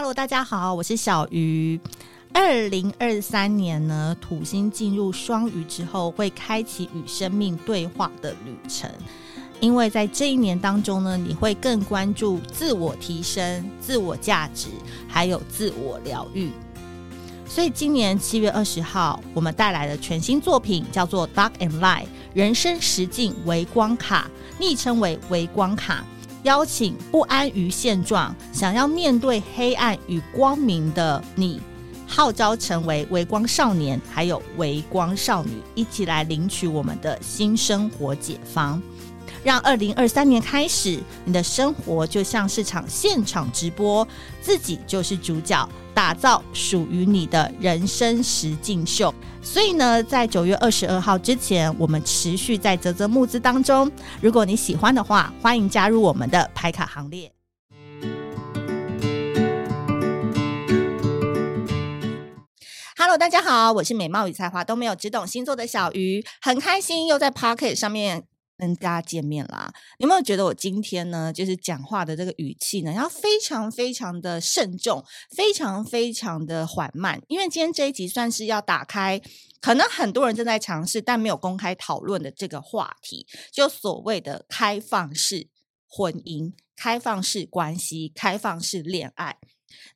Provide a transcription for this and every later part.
Hello，大家好，我是小鱼。二零二三年呢，土星进入双鱼之后，会开启与生命对话的旅程。因为在这一年当中呢，你会更关注自我提升、自我价值，还有自我疗愈。所以今年七月二十号，我们带来的全新作品叫做《Dark and Light》人生实境微光卡，昵称为微光卡。邀请不安于现状、想要面对黑暗与光明的你，号召成为微光少年，还有微光少女，一起来领取我们的新生活解方。让二零二三年开始，你的生活就像是场现场直播，自己就是主角，打造属于你的人生实境秀。所以呢，在九月二十二号之前，我们持续在泽泽募资当中。如果你喜欢的话，欢迎加入我们的排卡行列。Hello，大家好，我是美貌与才华都没有，只懂星座的小鱼，很开心又在 Pocket 上面跟大家见面啦。有没有觉得我今天呢，就是讲话的这个语气呢，要非常非常的慎重，非常非常的缓慢？因为今天这一集算是要打开，可能很多人正在尝试，但没有公开讨论的这个话题，就所谓的开放式婚姻、开放式关系、开放式恋爱。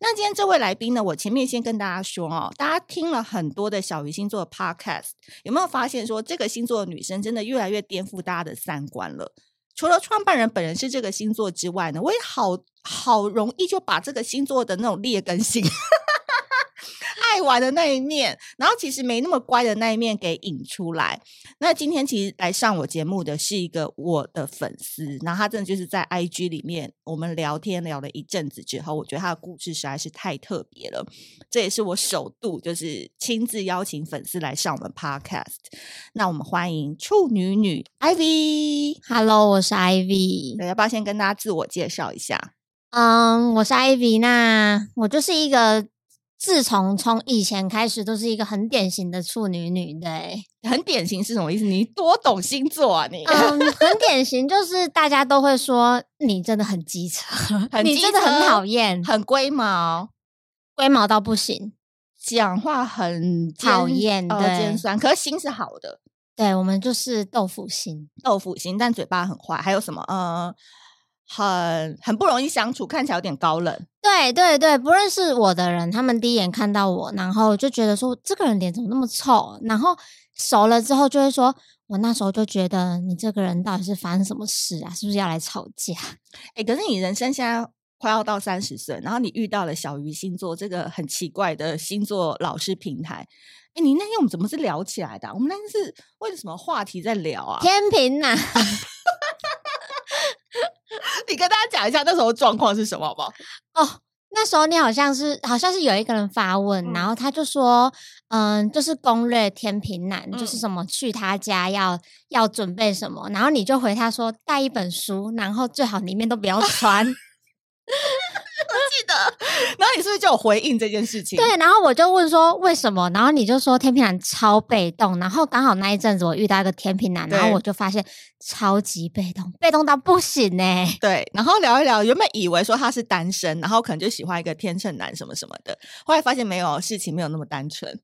那今天这位来宾呢，我前面先跟大家说哦，大家听了很多的小鱼星座的 podcast，有没有发现说这个星座的女生真的越来越颠覆大家的三观了？除了创办人本人是这个星座之外呢，我也好好容易就把这个星座的那种劣根性。爱玩的那一面，然后其实没那么乖的那一面给引出来。那今天其实来上我节目的是一个我的粉丝，然后他真的就是在 IG 里面我们聊天聊了一阵子之后，我觉得他的故事实在是太特别了。这也是我首度就是亲自邀请粉丝来上我们 Podcast。那我们欢迎处女女 Ivy。Hello，我是 Ivy。要不要先跟大家自我介绍一下？嗯，um, 我是 Ivy。那我就是一个。自从从以前开始都是一个很典型的处女女，对，很典型是什么意思？你多懂星座啊你？嗯，很典型就是大家都会说你真的很机车，你真的很讨厌，很龟毛，龟毛到不行，讲话很讨厌，对，尖酸，可是心是好的，对，我们就是豆腐心，豆腐心，但嘴巴很坏，还有什么？呃。很很不容易相处，看起来有点高冷。对对对，不认识我的人，他们第一眼看到我，然后就觉得说这个人脸怎么那么臭。然后熟了之后，就会说，我那时候就觉得你这个人到底是发生什么事啊？是不是要来吵架？哎，可是你人生现在快要到三十岁，然后你遇到了小鱼星座这个很奇怪的星座老师平台。哎，你那天我们怎么是聊起来的啊？我们那天是为了什么话题在聊啊？天平呐。你 跟大家讲一下那时候状况是什么好不好？哦，那时候你好像是好像是有一个人发问，嗯、然后他就说，嗯，就是攻略天平男，嗯、就是什么去他家要要准备什么，然后你就回他说带一本书，然后最好里面都不要穿。我记得，然后你是不是就有回应这件事情？对，然后我就问说为什么，然后你就说天秤男超被动，然后刚好那一阵子我遇到一个天秤男，然后我就发现超级被动，被动到不行呢、欸。对，然后聊一聊，原本以为说他是单身，然后可能就喜欢一个天秤男什么什么的，后来发现没有，事情没有那么单纯。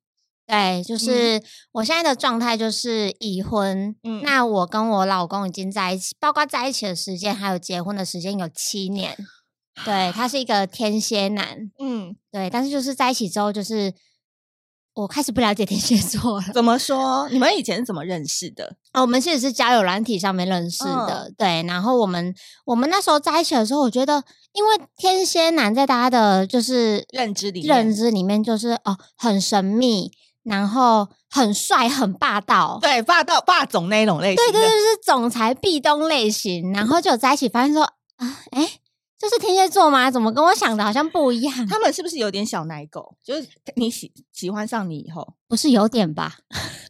对，就是我现在的状态就是已婚，嗯，那我跟我老公已经在一起，包括在一起的时间还有结婚的时间有七年。对，他是一个天蝎男，嗯，对，但是就是在一起之后，就是我开始不了解天蝎座了。怎么说？你们以前是怎么认识的？哦，我们其实是交友软体上面认识的，嗯、对。然后我们我们那时候在一起的时候，我觉得，因为天蝎男在大家的就是认知里面，认知里面就是哦，很神秘，然后很帅，很霸道，对，霸道霸总那种类型，对对对，就是总裁壁咚类型。然后就在一起发现说啊，哎。这是天蝎座吗？怎么跟我想的好像不一样？他们是不是有点小奶狗？就是你喜喜欢上你以后，不是有点吧？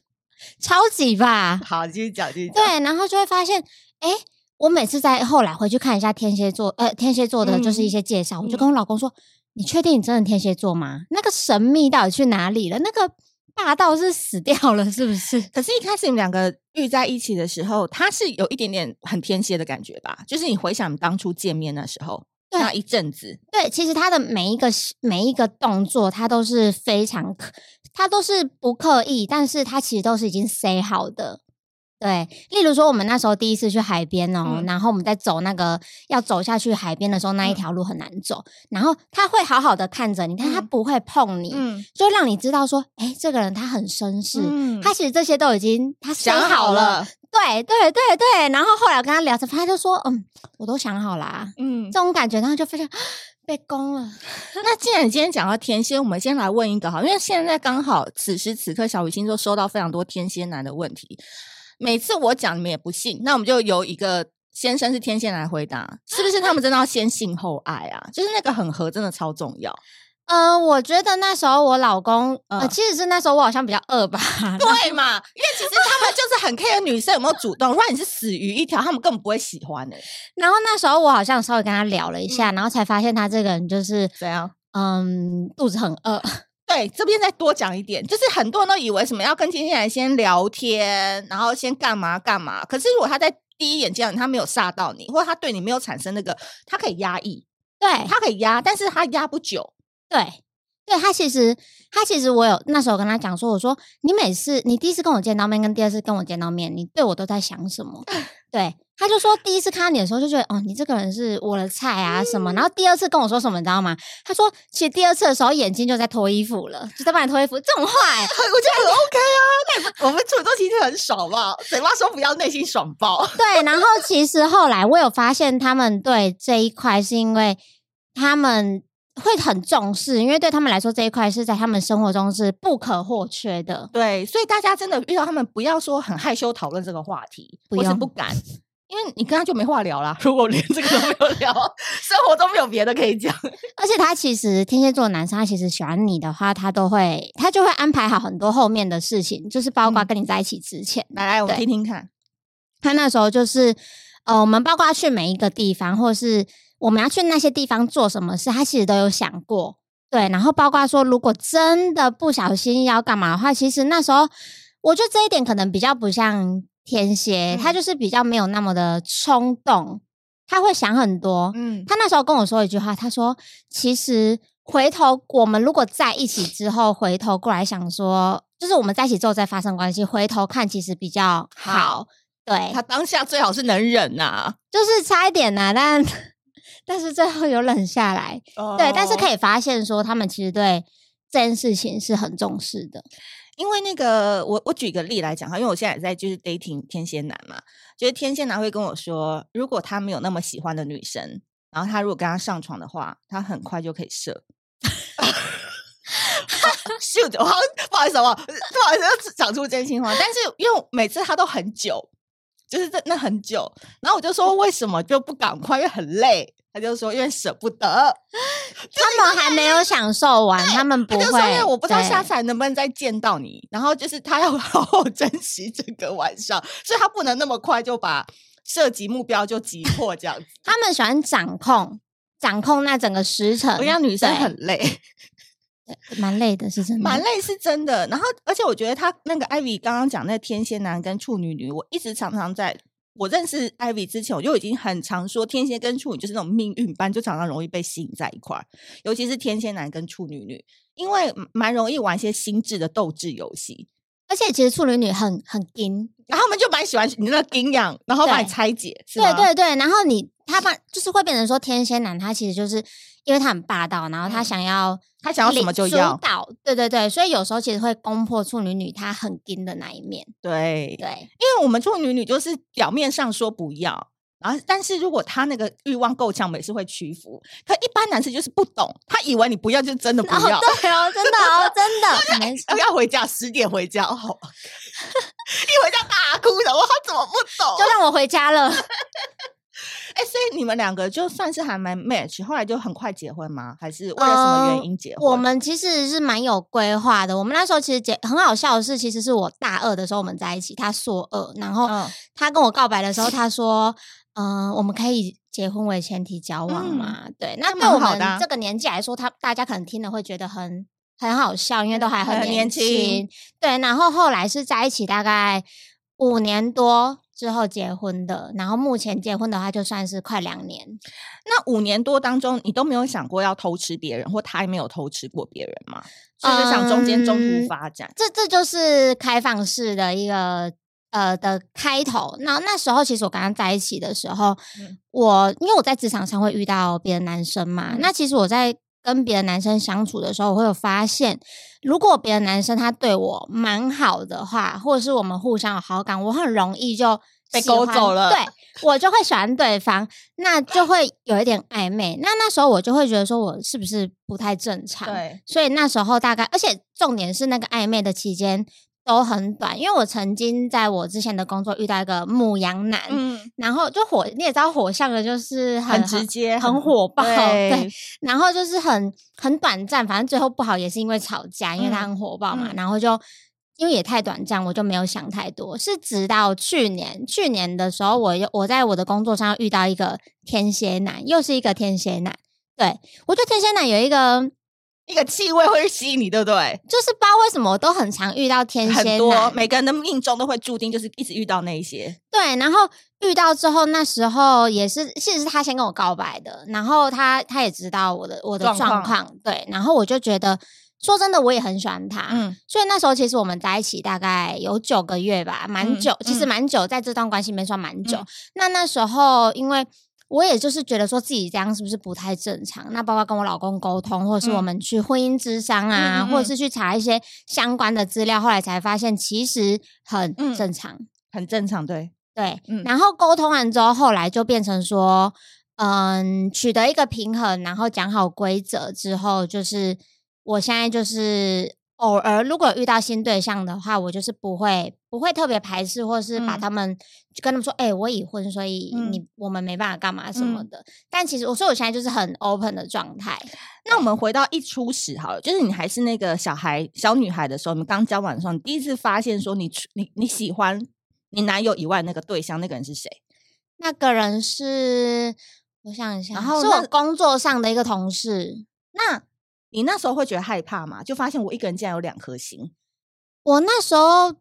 超级吧？好，继续讲，继续讲。对，然后就会发现，哎，我每次在后来回去看一下天蝎座，呃，天蝎座的就是一些介绍，嗯、我就跟我老公说：“嗯、你确定你真的天蝎座吗？那个神秘到底去哪里了？那个。”霸道是死掉了，是不是？可是，一开始你们两个遇在一起的时候，他是有一点点很天蝎的感觉吧？就是你回想当初见面的时候，那一阵子。对，其实他的每一个每一个动作，他都是非常刻，他都是不刻意，但是他其实都是已经塞好的。对，例如说我们那时候第一次去海边哦，嗯、然后我们在走那个要走下去海边的时候，那一条路很难走，嗯、然后他会好好的看着你，但他不会碰你，嗯、就让你知道说，哎，这个人他很绅士，嗯、他其实这些都已经他想好了，对对对对。然后后来我跟他聊着，他就说，嗯，我都想好啦，嗯，这种感觉，然后就非常被攻了。那既然你今天讲到天蝎，我们先来问一个哈，因为现在刚好此时此刻，小雨星座收到非常多天蝎男的问题。每次我讲你们也不信，那我们就由一个先生是天蝎来回答，是不是他们真的要先性后爱啊？就是那个很合真的超重要。嗯、呃，我觉得那时候我老公，呃，其实是那时候我好像比较饿吧，对嘛？因为其实他们就是很 care 女生有没有主动，如果你是死鱼一条，他们根本不会喜欢的。然后那时候我好像稍微跟他聊了一下，嗯、然后才发现他这个人就是怎样？嗯，肚子很饿。对，这边再多讲一点，就是很多人都以为什么要跟天蝎男先聊天，然后先干嘛干嘛。可是如果他在第一眼见到你，他没有煞到你，或者他对你没有产生那个，他可以压抑，对，他可以压，但是他压不久。对，对他其实，他其实我有那时候跟他讲说，我说你每次你第一次跟我见到面，跟第二次跟我见到面，你对我都在想什么？对。他就说，第一次看到你的时候就觉得，哦，你这个人是我的菜啊什么。然后第二次跟我说什么，你知道吗？他说，其实第二次的时候眼睛就在脱衣服了，就在帮你脱衣服。这种话，我觉得很 OK 啊。那我们处女座其实很爽嘛，嘴巴说不要，内心爽爆。对，然后其实后来我有发现，他们对这一块是因为他们会很重视，因为对他们来说这一块是在他们生活中是不可或缺的。对，所以大家真的遇到他们，不要说很害羞讨论这个话题，不是不敢。因为你跟他就没话聊啦，如果连这个都没有聊，生活都没有别的可以讲。而且他其实天蝎座男生，他其实喜欢你的话，他都会他就会安排好很多后面的事情，就是包括跟你在一起之前。嗯、来来，我听听看。他那时候就是呃，我们包括去每一个地方，或是我们要去那些地方做什么事，他其实都有想过。对，然后包括说，如果真的不小心要干嘛的话，其实那时候我觉得这一点可能比较不像。天蝎，他就是比较没有那么的冲动，他会想很多。嗯，他那时候跟我说一句话，他说：“其实回头我们如果在一起之后，回头过来想说，就是我们在一起之后再发生关系，回头看其实比较好。好”对，他当下最好是能忍呐、啊，就是差一点呐、啊，但但是最后有忍下来。哦、对，但是可以发现说，他们其实对这件事情是很重视的。因为那个，我我举个例来讲哈，因为我现在也在就是 dating 天蝎男嘛，就是天蝎男会跟我说，如果他没有那么喜欢的女生，然后他如果跟他上床的话，他很快就可以射。秀我好不好意思，不好意思，讲出真心话。但是因为每次他都很久，就是在那很久，然后我就说为什么就不赶快，因为很累。他就说：“因为舍不得，他们还没有享受完，他们不会。因为我不知道下次还能不能再见到你。然后就是他要 好好珍惜这个晚上，所以他不能那么快就把涉及目标就击破这样子。他们喜欢掌控，掌控那整个时辰。我让女生很累，蛮累的，是真的，蛮累是真的。然后，而且我觉得他那个 Ivy 刚刚讲那天蝎男跟处女女，我一直常常在。”我认识艾薇之前，我就已经很常说天蝎跟处女就是那种命运般，就常常容易被吸引在一块儿。尤其是天蝎男跟处女女，因为蛮容易玩一些心智的斗智游戏。而且其实处女女很很硬，然后他们就蛮喜欢你那个硬样，然后把你拆解。对，对对对，然后你他把就是会变成说天蝎男，他其实就是。因为他很霸道，然后他想要、嗯、他想要什么就要主导，对对对，所以有时候其实会攻破处女女她很硬的那一面。对对，因为我们处女女就是表面上说不要，然后但是如果他那个欲望够强，也是会屈服。可一般男生就是不懂，他以为你不要就真的 不要，哦对哦，真的哦，真的。要要回家十点回家哦，一回家大哭的，我他怎么不懂？就让我回家了。你们两个就算是还蛮 match，后来就很快结婚吗？还是为了什么原因结婚？呃、我们其实是蛮有规划的。我们那时候其实结很好笑的是，其实是我大二的时候我们在一起，他硕二，然后他跟我告白的时候，他说：“嗯、呃，我们可以结婚为前提交往嘛？”嗯、对，那对我们这个年纪来说，他大家可能听了会觉得很很好笑，因为都还很年轻。年轻对，然后后来是在一起大概五年多。之后结婚的，然后目前结婚的话就算是快两年。那五年多当中，你都没有想过要偷吃别人，或他也没有偷吃过别人吗？就是想中间中途发展？嗯、这这就是开放式的一个呃的开头。那那时候其实我刚刚在一起的时候，嗯、我因为我在职场上会遇到别的男生嘛，嗯、那其实我在。跟别的男生相处的时候，我会有发现，如果别的男生他对我蛮好的话，或者是我们互相有好感，我很容易就被勾走了。对，我就会喜欢对方，那就会有一点暧昧。那那时候我就会觉得说，我是不是不太正常？对，所以那时候大概，而且重点是那个暧昧的期间。都很短，因为我曾经在我之前的工作遇到一个牧羊男，嗯，然后就火，你也知道火象的就是很，很直接，很火爆，对，对，然后就是很很短暂，反正最后不好也是因为吵架，因为他很火爆嘛，嗯、然后就因为也太短暂，我就没有想太多，是直到去年，去年的时候，我又我在我的工作上遇到一个天蝎男，又是一个天蝎男，对，我觉得天蝎男有一个。一个气味会吸引你，对不对？就是不知道为什么我都很常遇到天蝎男，很多每个人的命中都会注定就是一直遇到那一些。对，然后遇到之后，那时候也是，其实是他先跟我告白的，然后他他也知道我的我的状况，状况对，然后我就觉得，说真的，我也很喜欢他，嗯，所以那时候其实我们在一起大概有九个月吧，蛮久，嗯、其实蛮久，在这段关系里面算蛮久。嗯、那那时候因为。我也就是觉得说自己这样是不是不太正常？那包括跟我老公沟通，或者是我们去婚姻咨商啊，嗯、或者是去查一些相关的资料，后来才发现其实很正常，嗯、很正常，对对。嗯、然后沟通完之后，后来就变成说，嗯，取得一个平衡，然后讲好规则之后，就是我现在就是。偶尔如果遇到新对象的话，我就是不会不会特别排斥，或是把他们、嗯、就跟他们说，哎、欸，我已婚，所以你、嗯、我们没办法干嘛什么的。嗯、但其实我说我现在就是很 open 的状态。那我们回到一初始好了，就是你还是那个小孩小女孩的时候，你们刚交往的时候，你第一次发现说你你你喜欢你男友以外那个对象，那个人是谁？那个人是我想一下，然后是我工作上的一个同事。那你那时候会觉得害怕吗？就发现我一个人竟然有两颗心。我那时候，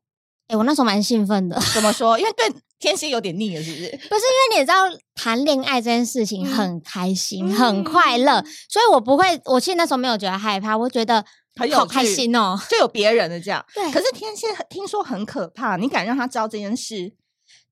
哎、欸，我那时候蛮兴奋的。怎么说？因为对天蝎有点腻了，是不是？不是，因为你也知道，谈恋爱这件事情很开心、嗯、很快乐，所以我不会。我其实那时候没有觉得害怕，我觉得很好开心哦，就有别人的这样。对。可是天蝎听说很可怕，你敢让他知道这件事？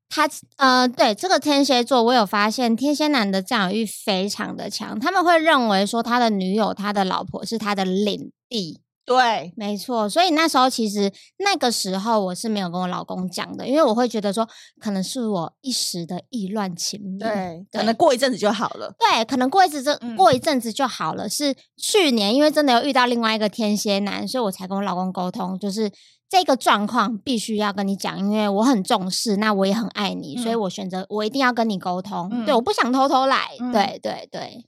他呃，对这个天蝎座，我有发现天蝎男的占有欲非常的强，他们会认为说他的女友、他的老婆是他的领地。对，没错。所以那时候其实那个时候我是没有跟我老公讲的，因为我会觉得说可能是我一时的意乱情迷，对，可能过一阵子就好了。对，可能过一阵子，过一阵子就好了。嗯、是去年，因为真的有遇到另外一个天蝎男，所以我才跟我老公沟通，就是。这个状况必须要跟你讲，因为我很重视，那我也很爱你，嗯、所以我选择我一定要跟你沟通。嗯、对，我不想偷偷来。嗯、对对对，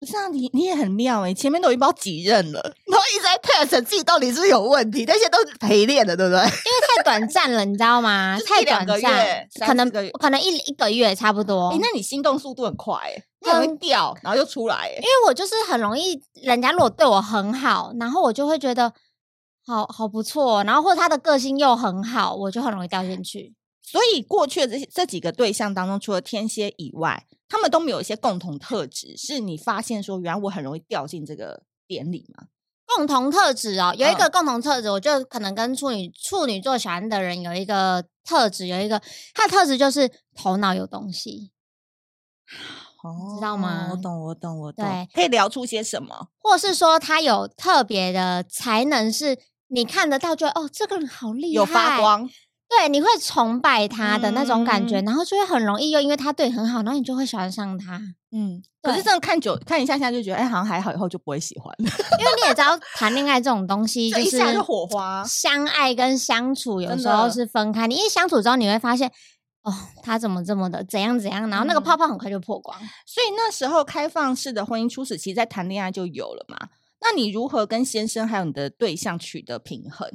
不是啊，你你也很妙哎，前面都已经不知道几任了，然后一直在 test 自己到底是不是有问题，那些都是陪练的，对不对？因为太短暂了，你知道吗？太短暂，可能可能一一个月差不多。哎，那你心动速度很快哎，你很会掉，然后又出来。因为我就是很容易，人家如果对我很好，然后我就会觉得。好好不错，然后或者他的个性又很好，我就很容易掉进去。所以过去的这这几个对象当中，除了天蝎以外，他们都没有一些共同特质，是你发现说，原来我很容易掉进这个点里吗？共同特质哦，有一个共同特质，我就可能跟处女处女座喜欢的人有一个特质，有一个他的特质就是头脑有东西。哦，知道吗？我懂，我懂，我懂。对，可以聊出些什么，或是说他有特别的才能是。你看得到就，就哦，这个人好厉害，有发光，对，你会崇拜他的那种感觉，嗯、然后就会很容易又因为他对你很好，然后你就会喜欢上他。嗯，可是这样看久看一下下就觉得，哎，好像还好，以后就不会喜欢了。因为你也知道，谈恋爱这种东西，就是一下就火花。相爱跟相处有时候是分开，你一相处之后，你会发现，哦，他怎么这么的怎样怎样，然后那个泡泡很快就破光。嗯、所以那时候开放式的婚姻初始期，在谈恋爱就有了嘛。那你如何跟先生还有你的对象取得平衡？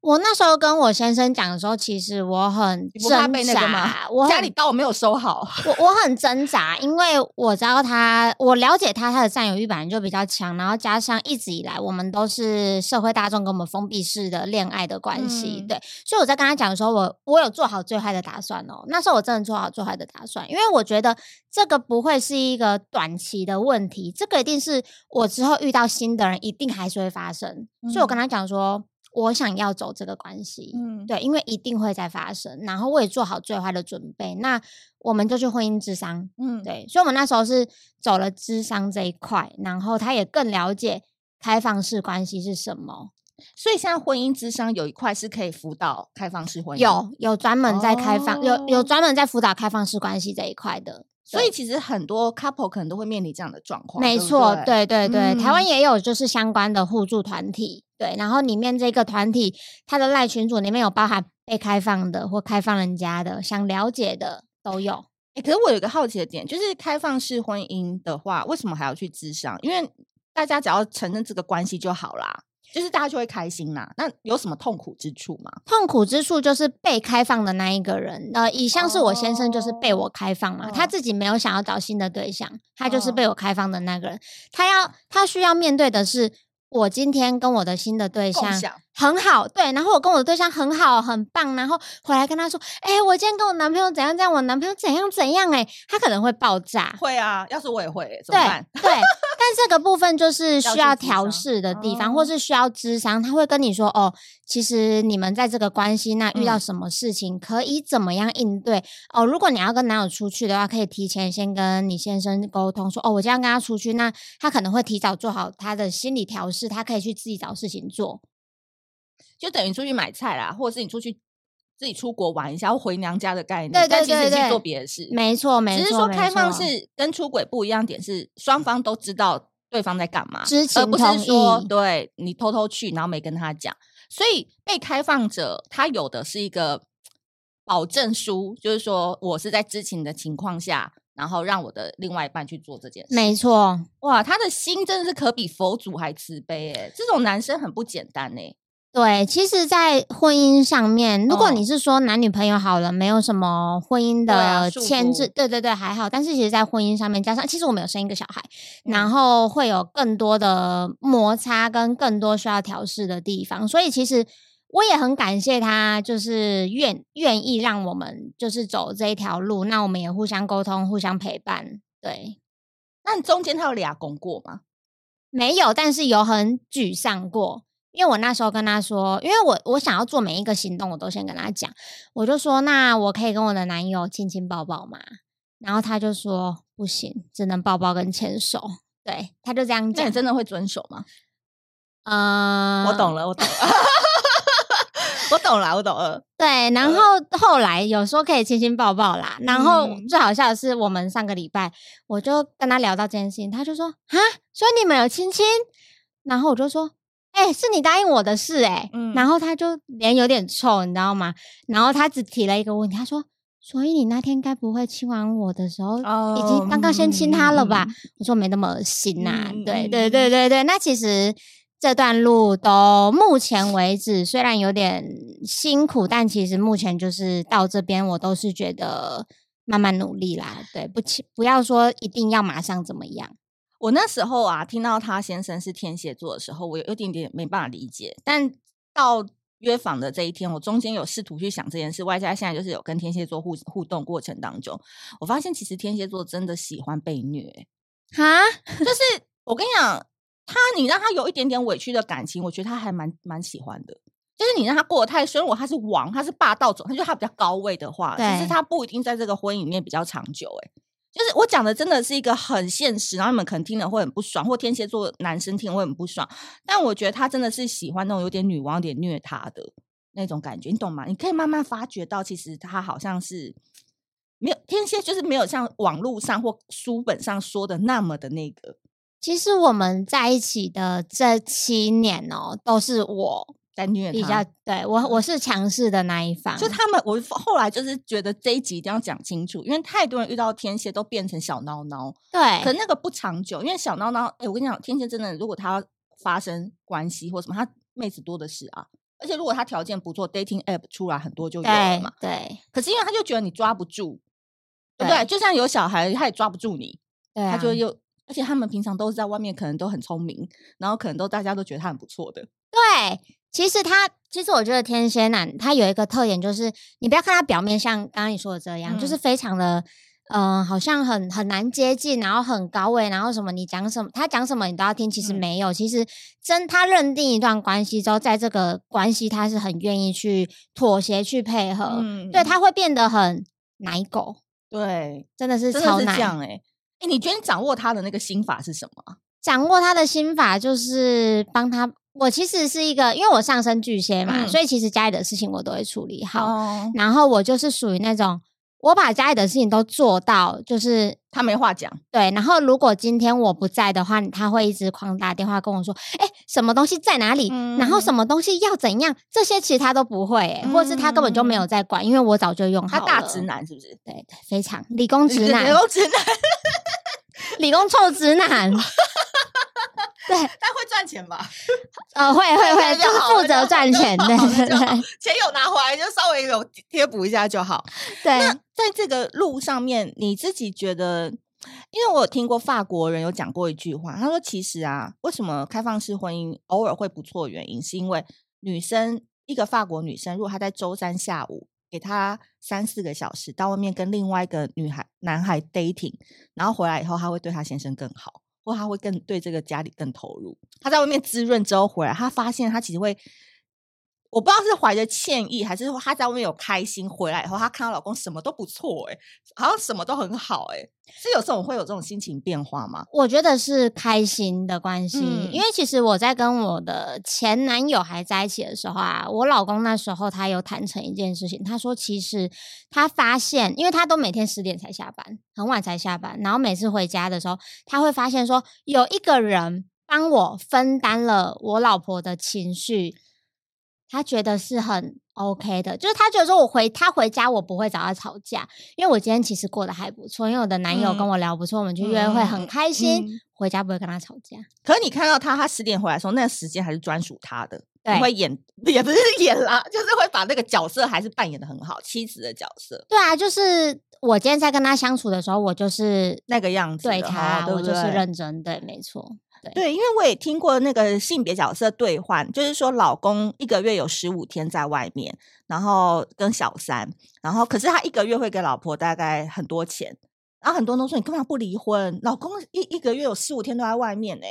我那时候跟我先生讲的时候，其实我很挣扎。那个吗？我 家里刀我没有收好，我我很挣扎，因为我知道他，我了解他，他的占有欲本来就比较强，然后加上一直以来我们都是社会大众跟我们封闭式的恋爱的关系，嗯、对，所以我在跟他讲的时候，我我有做好最坏的打算哦。那时候我真的做好最坏的打算，因为我觉得这个不会是一个短期的问题，这个一定是我之后遇到新的人，一定还是会发生。嗯、所以我跟他讲说。我想要走这个关系，嗯，对，因为一定会再发生，然后我也做好最坏的准备，那我们就去婚姻智商，嗯，对，所以我们那时候是走了智商这一块，然后他也更了解开放式关系是什么，所以现在婚姻智商有一块是可以辅导开放式婚姻，有有专。门在开放，哦、有有专门在辅导开放式关系这一块的。所以其实很多 couple 可能都会面临这样的状况。没错，对？对对，嗯、台湾也有就是相关的互助团体，对，然后里面这个团体它的赖群组里面有包含被开放的或开放人家的，想了解的都有。哎、欸，可是我有一个好奇的点，就是开放式婚姻的话，为什么还要去咨商？因为大家只要承认这个关系就好啦。就是大家就会开心啦。那有什么痛苦之处吗？痛苦之处就是被开放的那一个人，呃，以像是我先生就是被我开放嘛，哦、他自己没有想要找新的对象，他就是被我开放的那个人。他要他需要面对的是，我今天跟我的新的对象很好，对，然后我跟我的对象很好，很棒，然后回来跟他说，哎、欸，我今天跟我男朋友怎样怎样，我男朋友怎样怎样、欸，哎，他可能会爆炸。会啊，要是我也会，怎么办？对。对 但这个部分就是需要调试的地方，或是需要智商，他会跟你说哦，其实你们在这个关系，那遇到什么事情可以怎么样应对哦？如果你要跟男友出去的话，可以提前先跟你先生沟通说哦，我这样跟他出去，那他可能会提早做好他的心理调适，他可以去自己找事情做，就等于出去买菜啦，或者是你出去自己出国玩一下，或回娘家的概念，对对对对，但其实去做别的事，没错没错。只是说开放式跟出轨不一样点是，双方都知道。对方在干嘛？知情而不是说对你偷偷去，然后没跟他讲。所以被开放者他有的是一个保证书，就是说我是在知情的情况下，然后让我的另外一半去做这件事。没错，哇，他的心真的是可比佛祖还慈悲哎！这种男生很不简单哎。对，其实，在婚姻上面，如果你是说男女朋友好了，没有什么婚姻的牵制，对对对，还好。但是，其实，在婚姻上面，加上其实我们有生一个小孩，然后会有更多的摩擦跟更多需要调试的地方。所以，其实我也很感谢他，就是愿愿意让我们就是走这一条路。那我们也互相沟通，互相陪伴。对，那中间他有俩公过吗？没有，但是有很沮丧过。因为我那时候跟他说，因为我我想要做每一个行动，我都先跟他讲，我就说，那我可以跟我的男友亲亲抱抱吗？然后他就说不行，只能抱抱跟牵手。对，他就这样讲。那你真的会遵守吗？嗯，我懂了，我懂了，我懂了，我懂了。对，然后后来有说可以亲亲抱抱啦。然后最好笑的是，我们上个礼拜我就跟他聊到这件事情，他就说啊，所以你们有亲亲？然后我就说。哎、欸，是你答应我的事哎、欸，嗯、然后他就脸有点臭，你知道吗？然后他只提了一个问题，他说：“所以你那天该不会亲完我的时候，哦、已经刚刚先亲他了吧？”嗯、我说：“没那么恶心呐、啊。嗯”对对对对对，那其实这段路都目前为止虽然有点辛苦，但其实目前就是到这边，我都是觉得慢慢努力啦。对，不不要说一定要马上怎么样。我那时候啊，听到他先生是天蝎座的时候，我有一点点没办法理解。但到约访的这一天，我中间有试图去想这件事，外加现在就是有跟天蝎座互互动过程当中，我发现其实天蝎座真的喜欢被虐。哈，就是我跟你讲，他你让他有一点点委屈的感情，我觉得他还蛮蛮喜欢的。就是你让他过得太顺，如果他是王，他是霸道总，他就他比较高位的话，对其实他不一定在这个婚姻里面比较长久。哎。就是我讲的真的是一个很现实，然后你们可能听了会很不爽，或天蝎座男生听了会很不爽。但我觉得他真的是喜欢那种有点女王、有点虐他的那种感觉，你懂吗？你可以慢慢发觉到，其实他好像是没有天蝎，就是没有像网络上或书本上说的那么的那个。其实我们在一起的这七年哦，都是我。在虐他，比较对我，我是强势的那一方。就他们，我后来就是觉得这一集一定要讲清楚，因为太多人遇到天蝎都变成小孬孬。对，可那个不长久，因为小孬孬，哎、欸，我跟你讲，天蝎真的，如果他发生关系或什么，他妹子多的是啊。而且如果他条件不错，dating app 出来很多就有了嘛。对。对可是因为他就觉得你抓不住，对不对？就像有小孩，他也抓不住你，对啊、他就又，而且他们平常都是在外面，可能都很聪明，然后可能都大家都觉得他很不错的。对，其实他，其实我觉得天蝎男他有一个特点，就是你不要看他表面像刚刚你说的这样，嗯、就是非常的。嗯、呃，好像很很难接近，然后很高位，然后什么你讲什么，他讲什么你都要听。其实没有，嗯、其实真他认定一段关系之后，在这个关系他是很愿意去妥协、去配合。嗯，对，他会变得很奶狗。对，真的是超奶。哎，你觉得你掌握他的那个心法是什么？掌握他的心法就是帮他。我其实是一个，因为我上升巨蟹嘛，嗯、所以其实家里的事情我都会处理好。哦、然后我就是属于那种。我把家里的事情都做到，就是他没话讲。对，然后如果今天我不在的话，他会一直狂打电话跟我说：“哎，什么东西在哪里？嗯、然后什么东西要怎样？”这些其实他都不会，嗯、或者是他根本就没有在管，因为我早就用好了。他大直男是不是？对对，非常理工直男，理工直 男，理工臭直男。对，但会赚钱吧？呃，会会会，就是负责赚钱的，对对对，钱有拿回来就稍微有贴补一下就好。对，那在这个路上面，你自己觉得？因为我有听过法国人有讲过一句话，他说：“其实啊，为什么开放式婚姻偶尔会不错？原因是因为女生一个法国女生，如果她在周三下午给他三四个小时到外面跟另外一个女孩男孩 dating，然后回来以后，他会对他先生更好。”或他会更对这个家里更投入。他在外面滋润之后回来，他发现他其实会。我不知道是怀着歉意，还是说她在外面有开心，回来以后她看到老公什么都不错，哎，好像什么都很好，哎，是有时候会有这种心情变化吗？我觉得是开心的关系，嗯、因为其实我在跟我的前男友还在一起的时候啊，我老公那时候他有坦诚一件事情，他说其实他发现，因为他都每天十点才下班，很晚才下班，然后每次回家的时候，他会发现说有一个人帮我分担了我老婆的情绪。他觉得是很 OK 的，就是他觉得说我回他回家我不会找他吵架，因为我今天其实过得还不错，因为我的男友跟我聊不错，嗯、我们去约会很开心，嗯、回家不会跟他吵架。可是你看到他，他十点回来的时候，那个时间还是专属他的，会演也不是 演啦，就是会把那个角色还是扮演的很好，妻子的角色。对啊，就是我今天在跟他相处的时候，我就是那个样子，对他，对对我就是认真，对，没错。对，因为我也听过那个性别角色兑换，就是说老公一个月有十五天在外面，然后跟小三，然后可是他一个月会给老婆大概很多钱，然后很多人都说你干嘛不离婚？老公一一个月有十五天都在外面呢。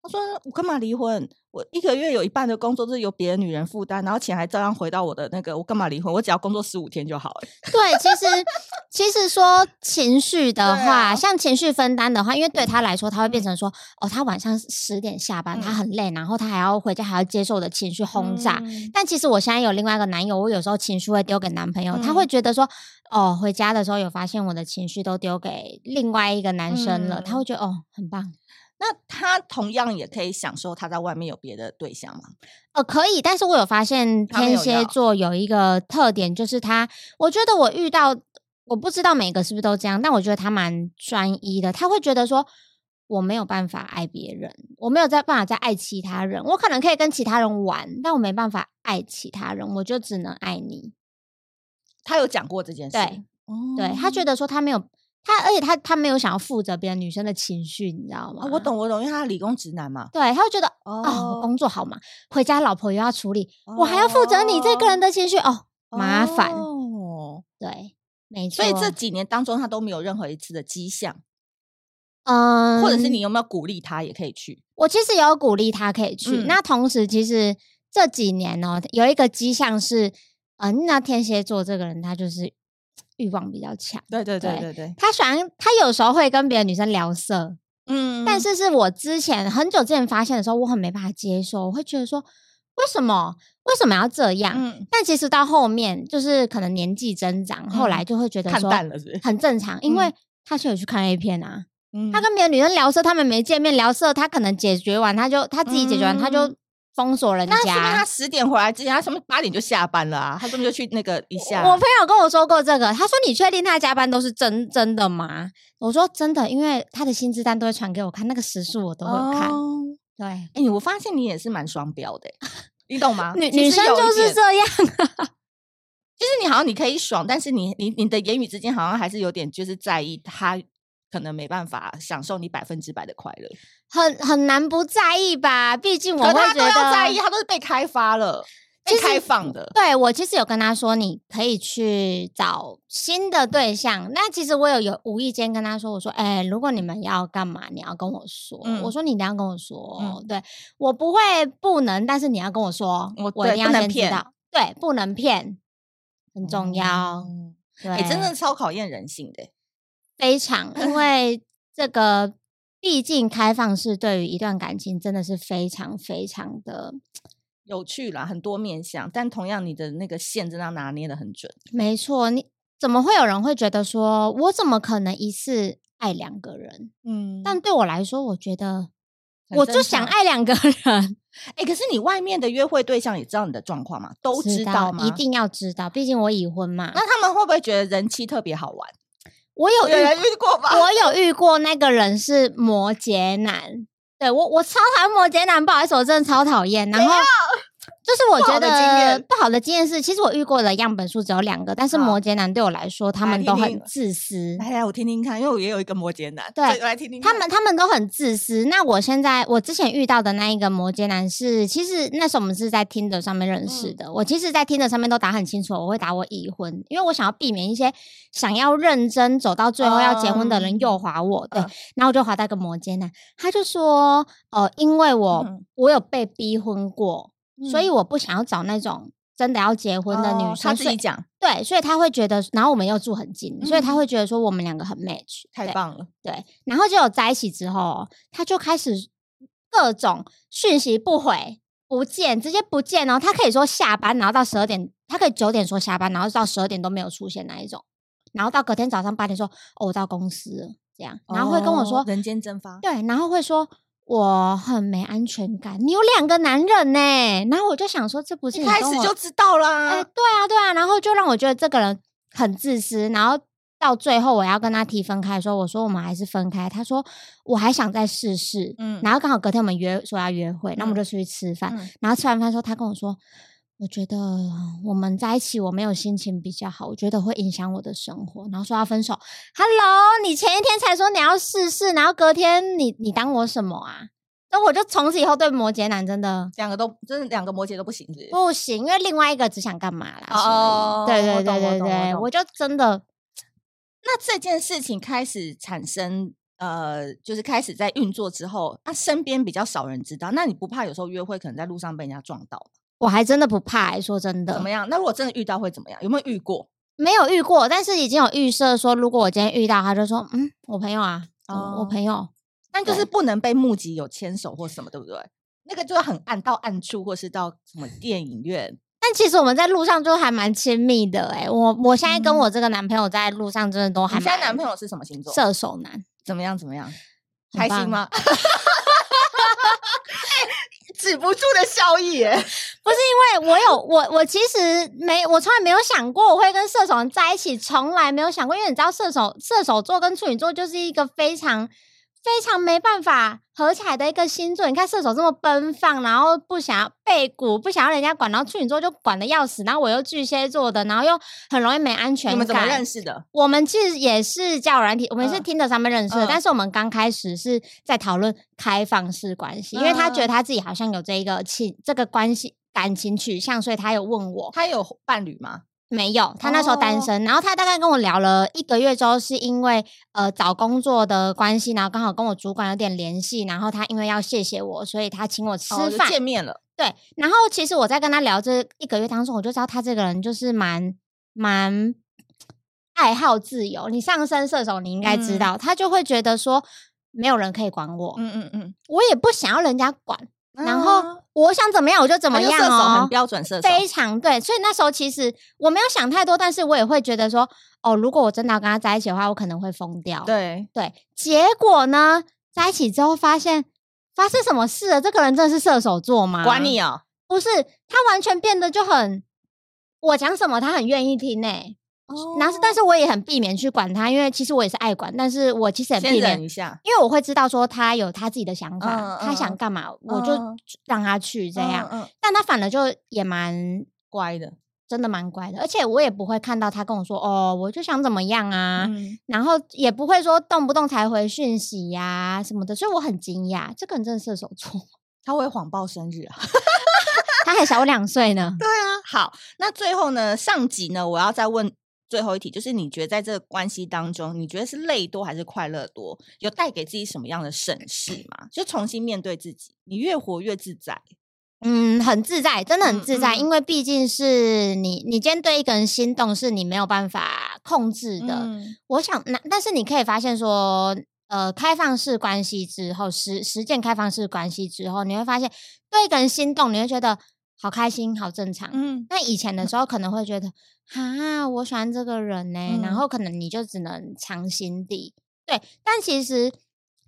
他说我干嘛离婚？我一个月有一半的工作是由别的女人负担，然后钱还照样回到我的那个，我干嘛离婚？我只要工作十五天就好了。对，其实其实说情绪的话，啊、像情绪分担的话，因为对他来说，他会变成说，哦，他晚上十点下班，他很累，然后他还要回家，还要接受我的情绪轰炸。嗯、但其实我现在有另外一个男友，我有时候情绪会丢给男朋友，嗯、他会觉得说，哦，回家的时候有发现我的情绪都丢给另外一个男生了，嗯、他会觉得哦，很棒。那他同样也可以享受他在外面有别的对象吗？呃，可以，但是我有发现天蝎座有一个特点，就是他，我觉得我遇到，我不知道每个是不是都这样，但我觉得他蛮专一的。他会觉得说，我没有办法爱别人，我没有在办法再爱其他人，我可能可以跟其他人玩，但我没办法爱其他人，我就只能爱你。他有讲过这件事，对，哦、对，他觉得说他没有。他而且他他没有想要负责别的女生的情绪，你知道吗？哦、我懂我懂，因为他理工直男嘛。对，他会觉得哦，哦，工作好忙，回家老婆又要处理，哦、我还要负责你这个人的情绪，哦，麻烦。哦，对，没错。所以这几年当中，他都没有任何一次的迹象。嗯，或者是你有没有鼓励他也可以去？我其实也有鼓励他可以去。嗯、那同时，其实这几年呢、哦，有一个迹象是，嗯，那天蝎座这个人他就是。欲望比较强，对对对对对，他喜欢他有时候会跟别的女生聊色，嗯，但是是我之前很久之前发现的时候，我很没办法接受，我会觉得说为什么为什么要这样？嗯，但其实到后面就是可能年纪增长，嗯、后来就会觉得说很正常，因为他是有去看 A 片啊，嗯、他。跟别的女生聊色，他们没见面聊色，他可能解决完他就他自己解决完他就。嗯封锁人家，那他十点回来之前，他什么八点就下班了啊？他是不是就去那个一下？我朋友跟我说过这个，他说：“你确定他加班都是真真的吗？”我说：“真的，因为他的薪资单都会传给我看，那个时数我都会看。”对，哎，我发现你也是蛮双标的，你懂吗？女女生就是这样。啊 就是你好像你可以爽，但是你你你的言语之间好像还是有点就是在意他可能没办法享受你百分之百的快乐，很很难不在意吧？毕竟我会觉得他在意，他都是被开发了，被开放的。对，我其实有跟他说，你可以去找新的对象。那其实我有有无意间跟他说，我说，哎、欸，如果你们要干嘛，你要跟我说。嗯、我说你一定要跟我说，嗯、对我不会不能，但是你要跟我说，我我一定要先知道，对，不能骗。很重要，嗯、对、欸，真的超考验人性的，非常，因为这个毕竟开放式对于一段感情真的是非常非常的有趣啦，很多面向，但同样你的那个线真的要拿捏的很准。没错，你怎么会有人会觉得说，我怎么可能一次爱两个人？嗯，但对我来说，我觉得我就想爱两个人。哎、欸，可是你外面的约会对象也知道你的状况吗？都知道吗？一定要知道，毕竟我已婚嘛。那他们会不会觉得人妻特别好玩？我有遇，遇过吧？我有遇过，那个人是摩羯男。对我，我超讨厌摩羯男，不好意思，我真的超讨厌。然后。就是我觉得不好的经验是，其实我遇过的样本数只有两个，但是摩羯男对我来说，他们都很自私。来来，我听听看，因为我也有一个摩羯男。对，来听听。他们他们都很自私。那我现在我之前遇到的那一个摩羯男是，其实那时候我们是在 Tinder 上面认识的。我其实，在 Tinder 上面都打很清楚，我会打我已婚，因为我想要避免一些想要认真走到最后要结婚的人诱惑我。对，然后我就滑到一个摩羯男，他就说，呃，因为我我有被逼婚过。所以我不想要找那种真的要结婚的女生。哦、他自己讲，对，所以他会觉得，然后我们又住很近，嗯、所以他会觉得说我们两个很 match，太棒了。对，然后就有在一起之后，他就开始各种讯息不回、不见，直接不见哦。他可以说下班，然后到十二点，他可以九点说下班，然后到十二点都没有出现那一种，然后到隔天早上八点说哦，我到公司了这样，然后会跟我说、哦、人间蒸发，对，然后会说。我很没安全感，你有两个男人呢、欸，然后我就想说，这不是一开始就知道啦。哎，对啊，对啊，然后就让我觉得这个人很自私，然后到最后我要跟他提分开的时候，我说我们还是分开，他说我还想再试试，嗯，然后刚好隔天我们约说要约会，那、嗯、我们就出去吃饭，嗯、然后吃完饭之后他跟我说。我觉得我们在一起，我没有心情比较好，我觉得会影响我的生活，然后说要分手。Hello，你前一天才说你要试试，然后隔天你你当我什么啊？那我就从此以后对摩羯男真的两个都真的两个摩羯都不行是不是？不行，因为另外一个只想干嘛啦？哦，对对对对对，我就真的。那这件事情开始产生，呃，就是开始在运作之后，他、啊、身边比较少人知道。那你不怕有时候约会可能在路上被人家撞到？我还真的不怕、欸，说真的。怎么样？那如果真的遇到会怎么样？有没有遇过？没有遇过，但是已经有预设说，如果我今天遇到，他就说，嗯，我朋友啊，哦、我朋友。但就是不能被目击有牵手或什么，对不对？那个就很暗，到暗处或是到什么电影院。但其实我们在路上就还蛮亲密的、欸，哎，我我现在跟我这个男朋友在路上真的都还现在男朋友是什么星座？射手男。怎么样？怎么样？开心吗？止不住的笑意，耶，不是因为我有我我其实没我从来没有想过我会跟射手人在一起，从来没有想过，因为你知道射手射手座跟处女座就是一个非常。非常没办法合起来的一个星座，你看射手这么奔放，然后不想要背骨，不想要人家管，然后处女座就管的要死，然后我又巨蟹座的，然后又很容易没安全感。你们怎么认识的？我们其实也是交友软体，我们是 Tinder 上面认识的，呃、但是我们刚开始是在讨论开放式关系，呃、因为他觉得他自己好像有这一个情这个关系感情取向，所以他有问我，他有伴侣吗？没有，他那时候单身。哦、然后他大概跟我聊了一个月之后，是因为呃找工作的关系，然后刚好跟我主管有点联系，然后他因为要谢谢我，所以他请我吃饭、哦、见面了。对，然后其实我在跟他聊这一个月当中，我就知道他这个人就是蛮蛮爱好自由。你上升射手，你应该知道，嗯、他就会觉得说没有人可以管我。嗯嗯嗯，我也不想要人家管。然后我想怎么样我就怎么样哦，射手很标准，射手非常对，所以那时候其实我没有想太多，但是我也会觉得说，哦，如果我真的要跟他在一起的话，我可能会疯掉。对对，结果呢，在一起之后发现发生什么事了？这个人真的是射手座吗？管你哦，不是，他完全变得就很，我讲什么他很愿意听诶、欸。然后是，但是我也很避免去管他，因为其实我也是爱管，但是我其实很避免一下，因为我会知道说他有他自己的想法，嗯、他想干嘛，嗯、我就让他去这样。但他反而就也蛮乖的，真的蛮乖的，而且我也不会看到他跟我说哦，我就想怎么样啊，嗯、然后也不会说动不动才回讯息呀、啊、什么的，所以我很惊讶，这个人真的射手座，他会谎报生日啊。他还小我两岁呢。对啊，好，那最后呢，上集呢，我要再问最后一题，就是你觉得在这个关系当中，你觉得是累多还是快乐多？有带给自己什么样的审视吗？就重新面对自己，你越活越自在。嗯，很自在，真的很自在，嗯嗯、因为毕竟是你，你今天对一个人心动，是你没有办法控制的。嗯、我想，那但是你可以发现说。呃，开放式关系之后，实实践开放式关系之后，你会发现对一个人心动，你会觉得好开心，好正常。嗯，那以前的时候可能会觉得，啊，我喜欢这个人呢，嗯、然后可能你就只能藏心底。对，但其实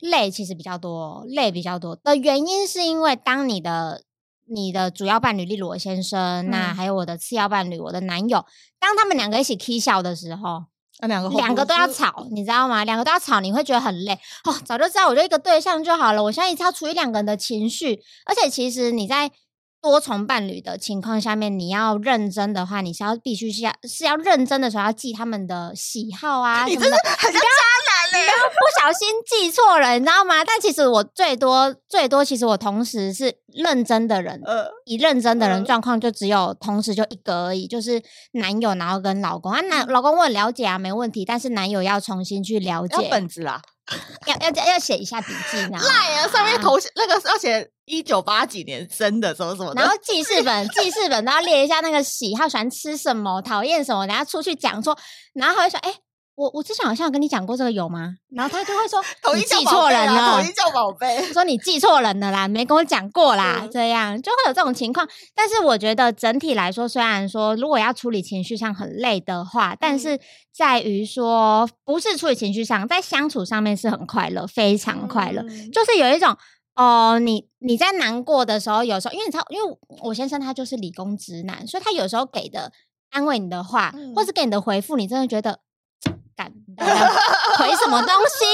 累其实比较多，累比较多的原因是因为当你的你的主要伴侣，例如我先生，嗯、那还有我的次要伴侣，我的男友，当他们两个一起 k 笑的时候。两个两个都要吵，你知道吗？两个都要吵，你会觉得很累哦。早就知道我就一个对象就好了。我现在一直要处理两个人的情绪，而且其实你在多重伴侣的情况下面，你要认真的话，你是要必须是要是要认真的时候要记他们的喜好啊什么的。你真的很像渣男嘞！不小心记错了，你知道吗？但其实我最多最多，其实我同时是认真的人，呃，以认真的人状况就只有同时就一个而已，就是男友，然后跟老公啊，男老公我很了解啊，没问题，但是男友要重新去了解本子啦。要要要写一下笔记呢，赖啊！上面头那个要写一九八几年生的什么什么的，然后记事本 记事本都要列一下那个喜好，喜欢吃什么，讨厌什么，然后出去讲说，然后还会说，哎、欸。我我之前好像有跟你讲过这个有吗？然后他就会说 你记错人了，统一叫宝贝。说你记错人了啦，没跟我讲过啦，嗯、这样就会有这种情况。但是我觉得整体来说，虽然说如果要处理情绪上很累的话，嗯、但是在于说不是处理情绪上，在相处上面是很快乐，非常快乐。嗯、就是有一种哦、呃，你你在难过的时候，有时候因为你知道，因为我先生他就是理工直男，所以他有时候给的安慰你的话，嗯、或是给你的回复，你真的觉得感。回什么东西，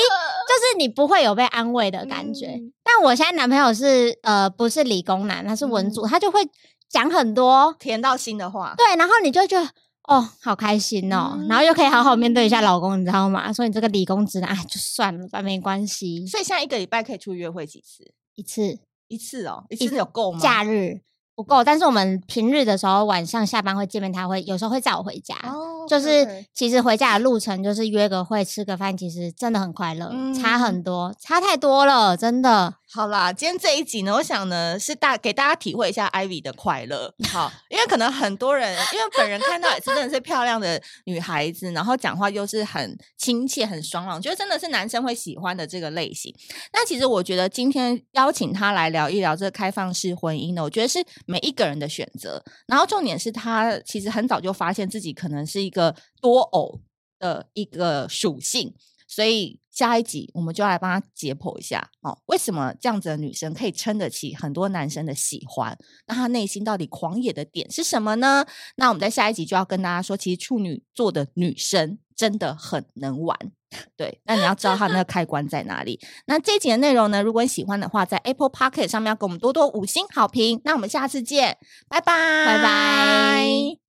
就是你不会有被安慰的感觉。嗯、但我现在男朋友是呃，不是理工男，他是文组，嗯、他就会讲很多甜到心的话。对，然后你就觉得哦，好开心哦，嗯、然后又可以好好面对一下老公，你知道吗？说你这个理工直男，哎，就算了吧，没关系。所以现在一个礼拜可以出去约会几次？一次，一次哦，一次有够吗？假日。不够，但是我们平日的时候晚上下班会见面，他会有时候会载我回家，oh. 就是其实回家的路程就是约个会吃个饭，其实真的很快乐，嗯、差很多，差太多了，真的。好啦，今天这一集呢，我想呢是大给大家体会一下 Ivy 的快乐。好，因为可能很多人，因为本人看到也是真的是漂亮的女孩子，然后讲话又是很亲切、很爽朗，觉得真的是男生会喜欢的这个类型。那其实我觉得今天邀请她来聊一聊这个开放式婚姻呢，我觉得是每一个人的选择。然后重点是她其实很早就发现自己可能是一个多偶的一个属性。所以下一集我们就来帮他解剖一下哦，为什么这样子的女生可以撑得起很多男生的喜欢？那她内心到底狂野的点是什么呢？那我们在下一集就要跟大家说，其实处女座的女生真的很能玩。对，那你要知道她那个开关在哪里。那这一集的内容呢，如果你喜欢的话，在 Apple Pocket 上面要给我们多多五星好评。那我们下次见，拜拜，拜拜。